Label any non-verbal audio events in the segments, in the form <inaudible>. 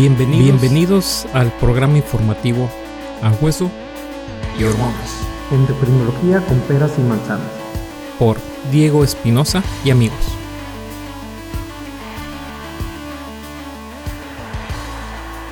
Bienvenidos, al programa informativo A Hueso y Hormonas. Endocrinología con peras y manzanas. Por Diego Espinosa y amigos.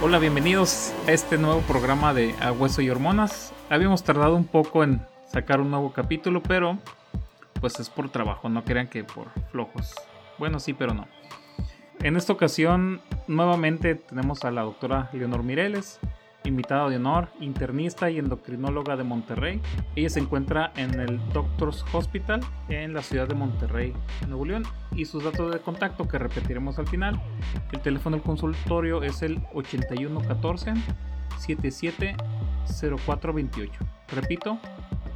Hola, bienvenidos a este nuevo programa de A Hueso y Hormonas. Habíamos tardado un poco en sacar un nuevo capítulo, pero pues es por trabajo, no crean que por flojos. Bueno, sí, pero no. En esta ocasión, nuevamente tenemos a la doctora Leonor Mireles, invitada de honor, internista y endocrinóloga de Monterrey. Ella se encuentra en el Doctors Hospital en la ciudad de Monterrey, Nuevo León. Y sus datos de contacto que repetiremos al final. El teléfono del consultorio es el 8114 770428. Repito,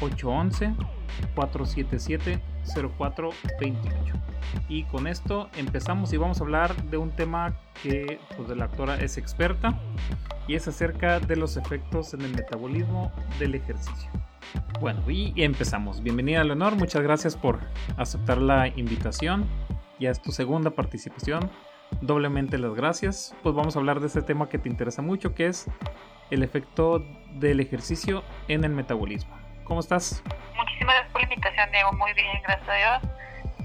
811 477 0428. Y con esto empezamos y vamos a hablar de un tema que pues, la actora es experta y es acerca de los efectos en el metabolismo del ejercicio. Bueno, y empezamos. Bienvenida Leonor, muchas gracias por aceptar la invitación. Ya es tu segunda participación. Doblemente las gracias. Pues vamos a hablar de este tema que te interesa mucho, que es el efecto del ejercicio en el metabolismo. ¿Cómo estás? Muchísimas gracias por la invitación, Diego. Muy bien, gracias a Dios.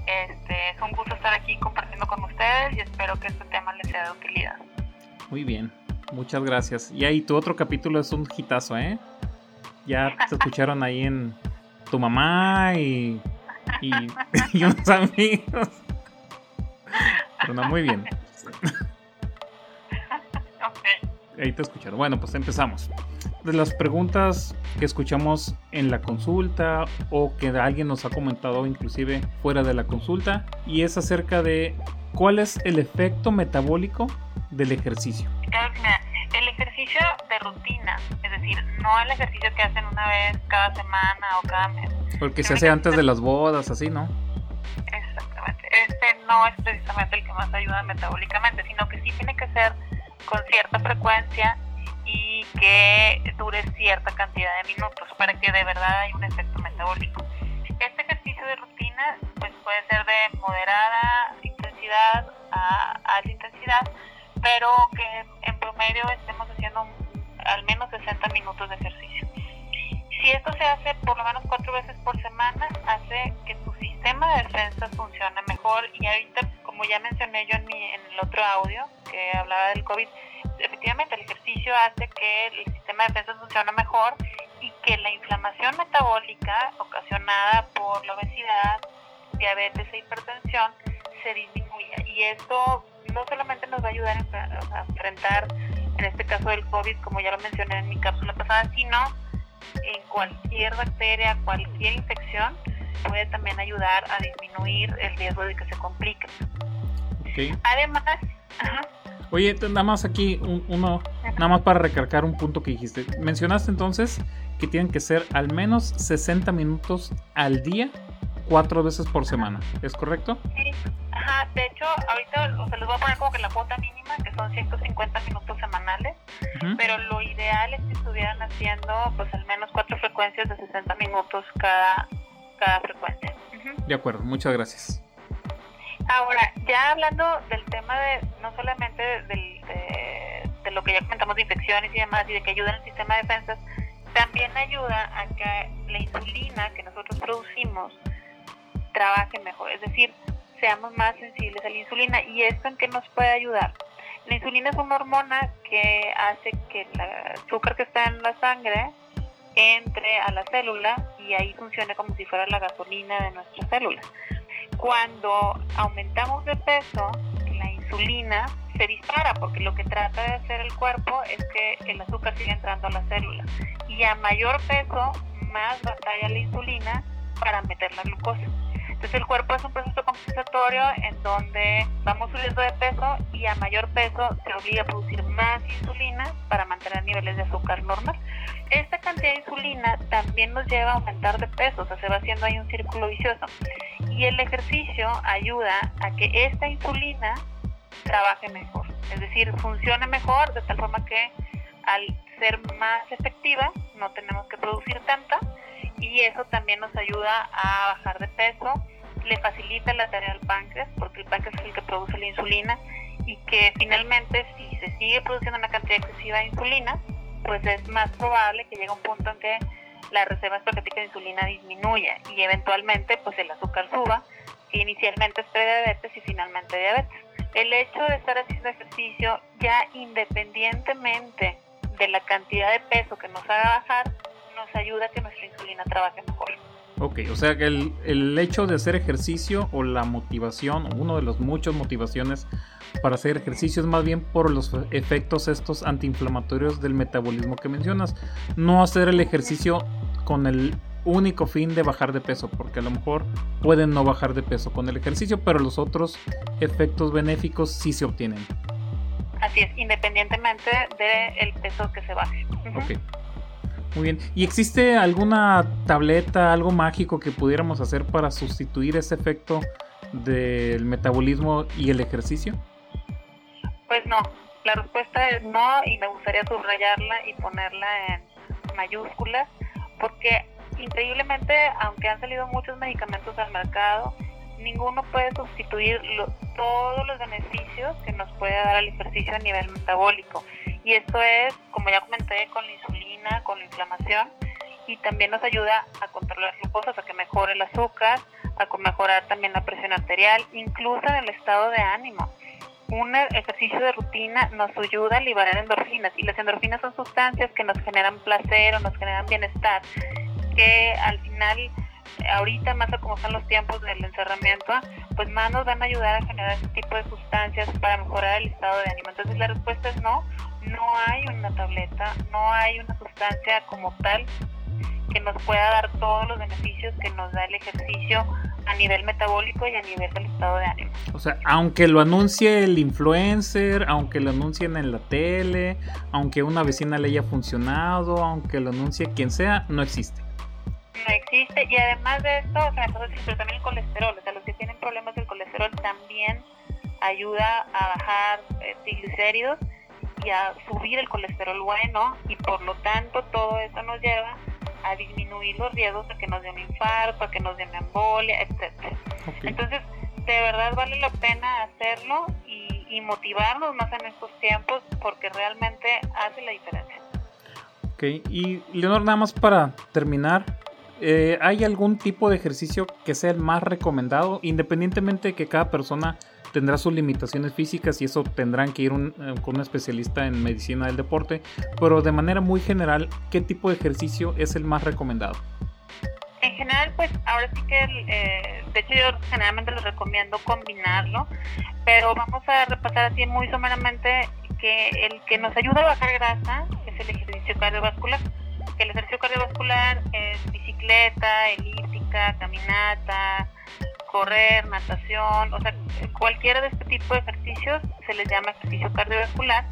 Este, es un gusto estar aquí compartiendo con ustedes y espero que este tema les sea de utilidad. Muy bien, muchas gracias. Y ahí tu otro capítulo es un hitazo, ¿eh? Ya te <laughs> escucharon ahí en tu mamá y, y, <laughs> <laughs> y unos amigos. Pero no, muy bien. Ahí te escucharon. Bueno, pues empezamos de las preguntas que escuchamos en la consulta o que alguien nos ha comentado inclusive fuera de la consulta y es acerca de cuál es el efecto metabólico del ejercicio. El ejercicio de rutina, es decir, no el ejercicio que hacen una vez cada semana o cada mes. Porque se hace antes de las bodas, así, ¿no? Exactamente. Este no es precisamente el que más ayuda metabólicamente, sino que sí tiene que ser con cierta frecuencia y que dure cierta cantidad de minutos para que de verdad haya un efecto metabólico. Este ejercicio de rutina pues puede ser de moderada intensidad a alta intensidad, pero que en promedio estemos haciendo al menos 60 minutos de ejercicio. Si esto se hace por lo menos cuatro veces por semana, hace que tu sistema de defensa funcione mejor y ahorita, como ya mencioné yo en, mi, en el otro audio que hablaba del COVID, efectivamente el ejercicio hace que el sistema de defensa funcione mejor y que la inflamación metabólica ocasionada por la obesidad, diabetes e hipertensión se disminuya. Y esto no solamente nos va a ayudar a enfrentar, en este caso del COVID, como ya lo mencioné en mi cápsula pasada, sino en cualquier bacteria, cualquier infección, puede también ayudar a disminuir el riesgo de que se complique. Además, ajá, Oye, nada más aquí uno, nada más para recargar un punto que dijiste. Mencionaste entonces que tienen que ser al menos 60 minutos al día, cuatro veces por semana. ¿Es correcto? Sí. Ajá, de hecho, ahorita se les voy a poner como que la cuota mínima, que son 150 minutos semanales, pero lo ideal es que estuvieran haciendo pues al menos cuatro frecuencias de 60 minutos cada, cada frecuencia. De acuerdo, muchas gracias. Ahora, ya hablando del tema de no solamente de, lo que ya comentamos de infecciones y demás, y de que ayuda en el sistema de defensas, también ayuda a que la insulina que nosotros producimos trabaje mejor, es decir, seamos más sensibles a la insulina. ¿Y esto en qué nos puede ayudar? La insulina es una hormona que hace que el azúcar que está en la sangre entre a la célula y ahí funcione como si fuera la gasolina de nuestras células. Cuando aumentamos de peso, la insulina se dispara porque lo que trata de hacer el cuerpo es que el azúcar siga entrando a la célula. Y a mayor peso, más batalla la insulina para meter la glucosa. Entonces el cuerpo es un proceso compensatorio en donde vamos subiendo de peso y a mayor peso se obliga a producir más insulina para mantener niveles de azúcar normal. Esta cantidad de insulina también nos lleva a aumentar de peso, o sea, se va haciendo ahí un círculo vicioso. Y el ejercicio ayuda a que esta insulina trabaje mejor, es decir, funcione mejor de tal forma que al ser más efectiva no tenemos que producir tanta y eso también nos ayuda a bajar de peso, le facilita la tarea al páncreas porque el páncreas es el que produce la insulina y que finalmente si se sigue produciendo una cantidad excesiva de insulina, pues es más probable que llegue un punto en que la reserva específica de insulina disminuya y eventualmente pues el azúcar suba, que inicialmente es prediabetes y finalmente diabetes. El hecho de estar haciendo ejercicio ya independientemente de la cantidad de peso que nos haga bajar, nos ayuda a que nuestra insulina trabaje mejor. Ok, o sea que el, el hecho de hacer ejercicio o la motivación, o uno de los muchos motivaciones para hacer ejercicio es más bien por los efectos estos antiinflamatorios del metabolismo que mencionas. No hacer el ejercicio con el único fin de bajar de peso, porque a lo mejor pueden no bajar de peso con el ejercicio, pero los otros efectos benéficos sí se obtienen. Así es, independientemente del peso que se baje. Ok. Muy bien. ¿Y existe alguna tableta, algo mágico que pudiéramos hacer para sustituir ese efecto del metabolismo y el ejercicio? Pues no, la respuesta es no y me gustaría subrayarla y ponerla en mayúsculas porque increíblemente, aunque han salido muchos medicamentos al mercado, ninguno puede sustituir todos los beneficios que nos puede dar el ejercicio a nivel metabólico. Y esto es, como ya comenté, con la insulina, con la inflamación, y también nos ayuda a controlar glucosa, a que mejore el azúcar, a mejorar también la presión arterial, incluso en el estado de ánimo. Un ejercicio de rutina nos ayuda a liberar endorfinas y las endorfinas son sustancias que nos generan placer o nos generan bienestar, que al final ahorita más a como están los tiempos del encerramiento, pues más nos van a ayudar a generar ese tipo de sustancias para mejorar el estado de ánimo. Entonces la respuesta es no, no hay una tableta, no hay una sustancia como tal que nos pueda dar todos los beneficios que nos da el ejercicio a nivel metabólico y a nivel del estado de ánimo. O sea, aunque lo anuncie el influencer, aunque lo anuncien en la tele, aunque una vecina le haya funcionado, aunque lo anuncie quien sea, no existe no existe y además de esto, o sea, pero también el colesterol, o sea, los que tienen problemas del colesterol también ayuda a bajar eh, triglicéridos y a subir el colesterol bueno y por lo tanto todo eso nos lleva a disminuir los riesgos de que nos dé un infarto, a que nos dé una embolia, etcétera. Entonces, de verdad vale la pena hacerlo y, y motivarnos más en estos tiempos porque realmente hace la diferencia. Ok, y Leonor, nada más para terminar, eh, ¿hay algún tipo de ejercicio que sea el más recomendado? Independientemente de que cada persona tendrá sus limitaciones físicas y eso tendrán que ir eh, con un especialista en medicina del deporte, pero de manera muy general, ¿qué tipo de ejercicio es el más recomendado? En general, pues ahora sí que, eh, de hecho yo generalmente les recomiendo combinarlo, pero vamos a repasar así muy someramente que el que nos ayuda a bajar grasa es el ejercicio cardiovascular el ejercicio cardiovascular es bicicleta, elíptica, caminata, correr, natación, o sea, cualquiera de este tipo de ejercicios se les llama ejercicio cardiovascular.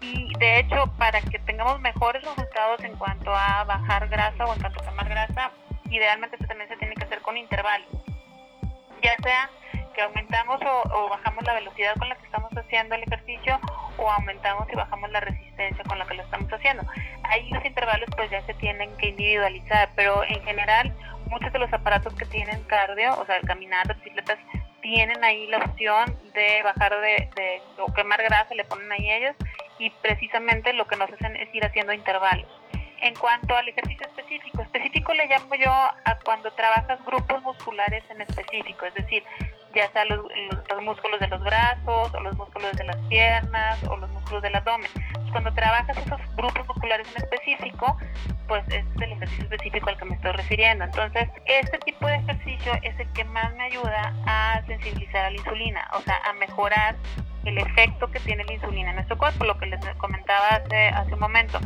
Y de hecho para que tengamos mejores resultados en cuanto a bajar grasa o en cuanto a quemar grasa, idealmente esto también se tiene que hacer con intervalos, ya sea que aumentamos o, bajamos la velocidad con la que estamos haciendo el ejercicio o aumentamos y bajamos la resistencia con la que lo estamos haciendo. Ahí los intervalos pues ya se tienen que individualizar, pero en general muchos de los aparatos que tienen cardio, o sea, caminatas, bicicletas, tienen ahí la opción de bajar de, de o quemar grasa, le ponen ahí ellos y precisamente lo que nos hacen es ir haciendo intervalos. En cuanto al ejercicio específico, específico le llamo yo a cuando trabajas grupos musculares en específico, es decir, ya sea los, músculos de los brazos o los músculos de las piernas o los músculos del abdomen. Cuando trabajas esos grupos musculares en específico, pues es el ejercicio específico al que me estoy refiriendo. Entonces, este tipo de ejercicio es el que más me ayuda a sensibilizar a la insulina, o sea, a mejorar el efecto que tiene la insulina en nuestro cuerpo, lo que les comentaba hace, hace un momento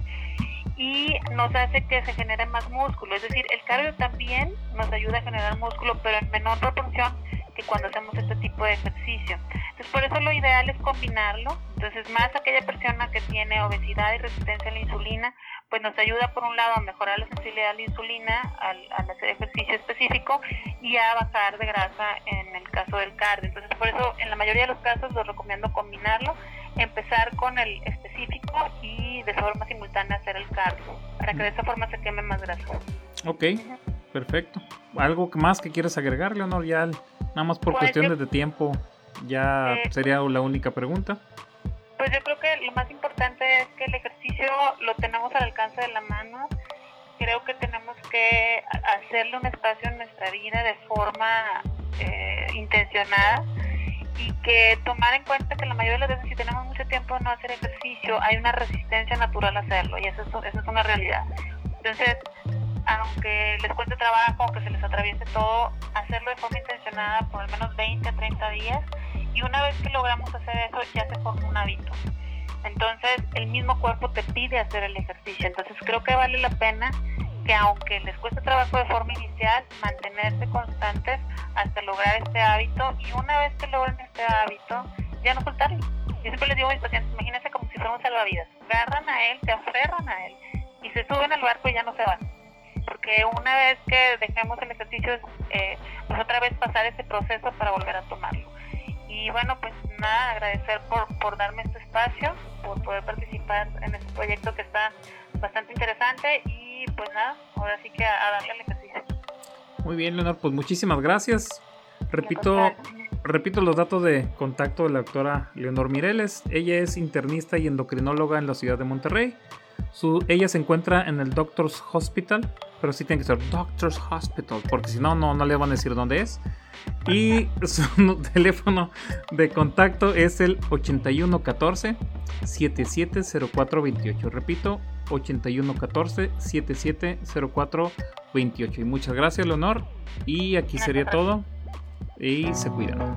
y nos hace que se genere más músculo. Es decir, el cardio también nos ayuda a generar músculo, pero en menor proporción que cuando hacemos este tipo de ejercicio. Entonces, por eso lo ideal es combinarlo. Entonces, más aquella persona que tiene obesidad y resistencia a la insulina, pues nos ayuda por un lado a mejorar la sensibilidad a la insulina al, hacer ejercicio específico y a bajar de grasa en el caso del cardio. Entonces, por eso en la mayoría de los casos lo recomiendo combinarlo, empezar con el específico y de forma simultánea hacer el cardio, para que de esa forma se queme más grasa. Ok, perfecto. ¿Algo más que quieras agregar, Leonor? Ya Nada más por pues cuestiones de tiempo. Ya Eh, sería la única pregunta. Pues yo creo que lo más importante es que el ejercicio lo tenemos al alcance de la mano. Creo que tenemos que hacerle un espacio en nuestra vida de forma eh, intencionada y que tomar en cuenta que la mayoría de las veces si tenemos mucho tiempo no hacer ejercicio hay una resistencia natural a hacerlo y eso es, eso es una realidad. Entonces, aunque les cueste trabajo, aunque se les atraviese todo, hacerlo de forma intencionada por al menos 20 a 30 días y una vez que logramos hacer eso ya se forma un hábito. Entonces el mismo cuerpo te pide hacer el ejercicio. Entonces creo que vale la pena que aunque les cueste trabajo de forma inicial, mantenerse constantes hasta lograr este hábito y una vez que logren este hábito, ya no soltarlo. Yo siempre les digo a mis pacientes, imagínense como si fuera salvavidas. Agarran a él, se aferran a él y se suben al barco y ya no se van. Porque una vez que dejemos el ejercicio, eh, pues otra vez pasar ese proceso para volver a tomarlo. Y bueno, pues nada, agradecer por, por darme este espacio, por poder participar en este proyecto que está bastante interesante y pues nada, ahora sí que a, a darle al ejercicio. Muy bien, Leonor, pues muchísimas gracias. Repito, repito los datos de contacto de la doctora Leonor Mireles. Ella es internista y endocrinóloga en la ciudad de Monterrey. Su, ella se encuentra en el Doctors Hospital, pero sí tiene que ser Doctors Hospital, porque si no, no, no le van a decir dónde es. Y <laughs> su teléfono de contacto es el 8114 770428. Repito, 8114 770428. Y muchas gracias, Leonor. Y aquí sería todo. Y se cuidan.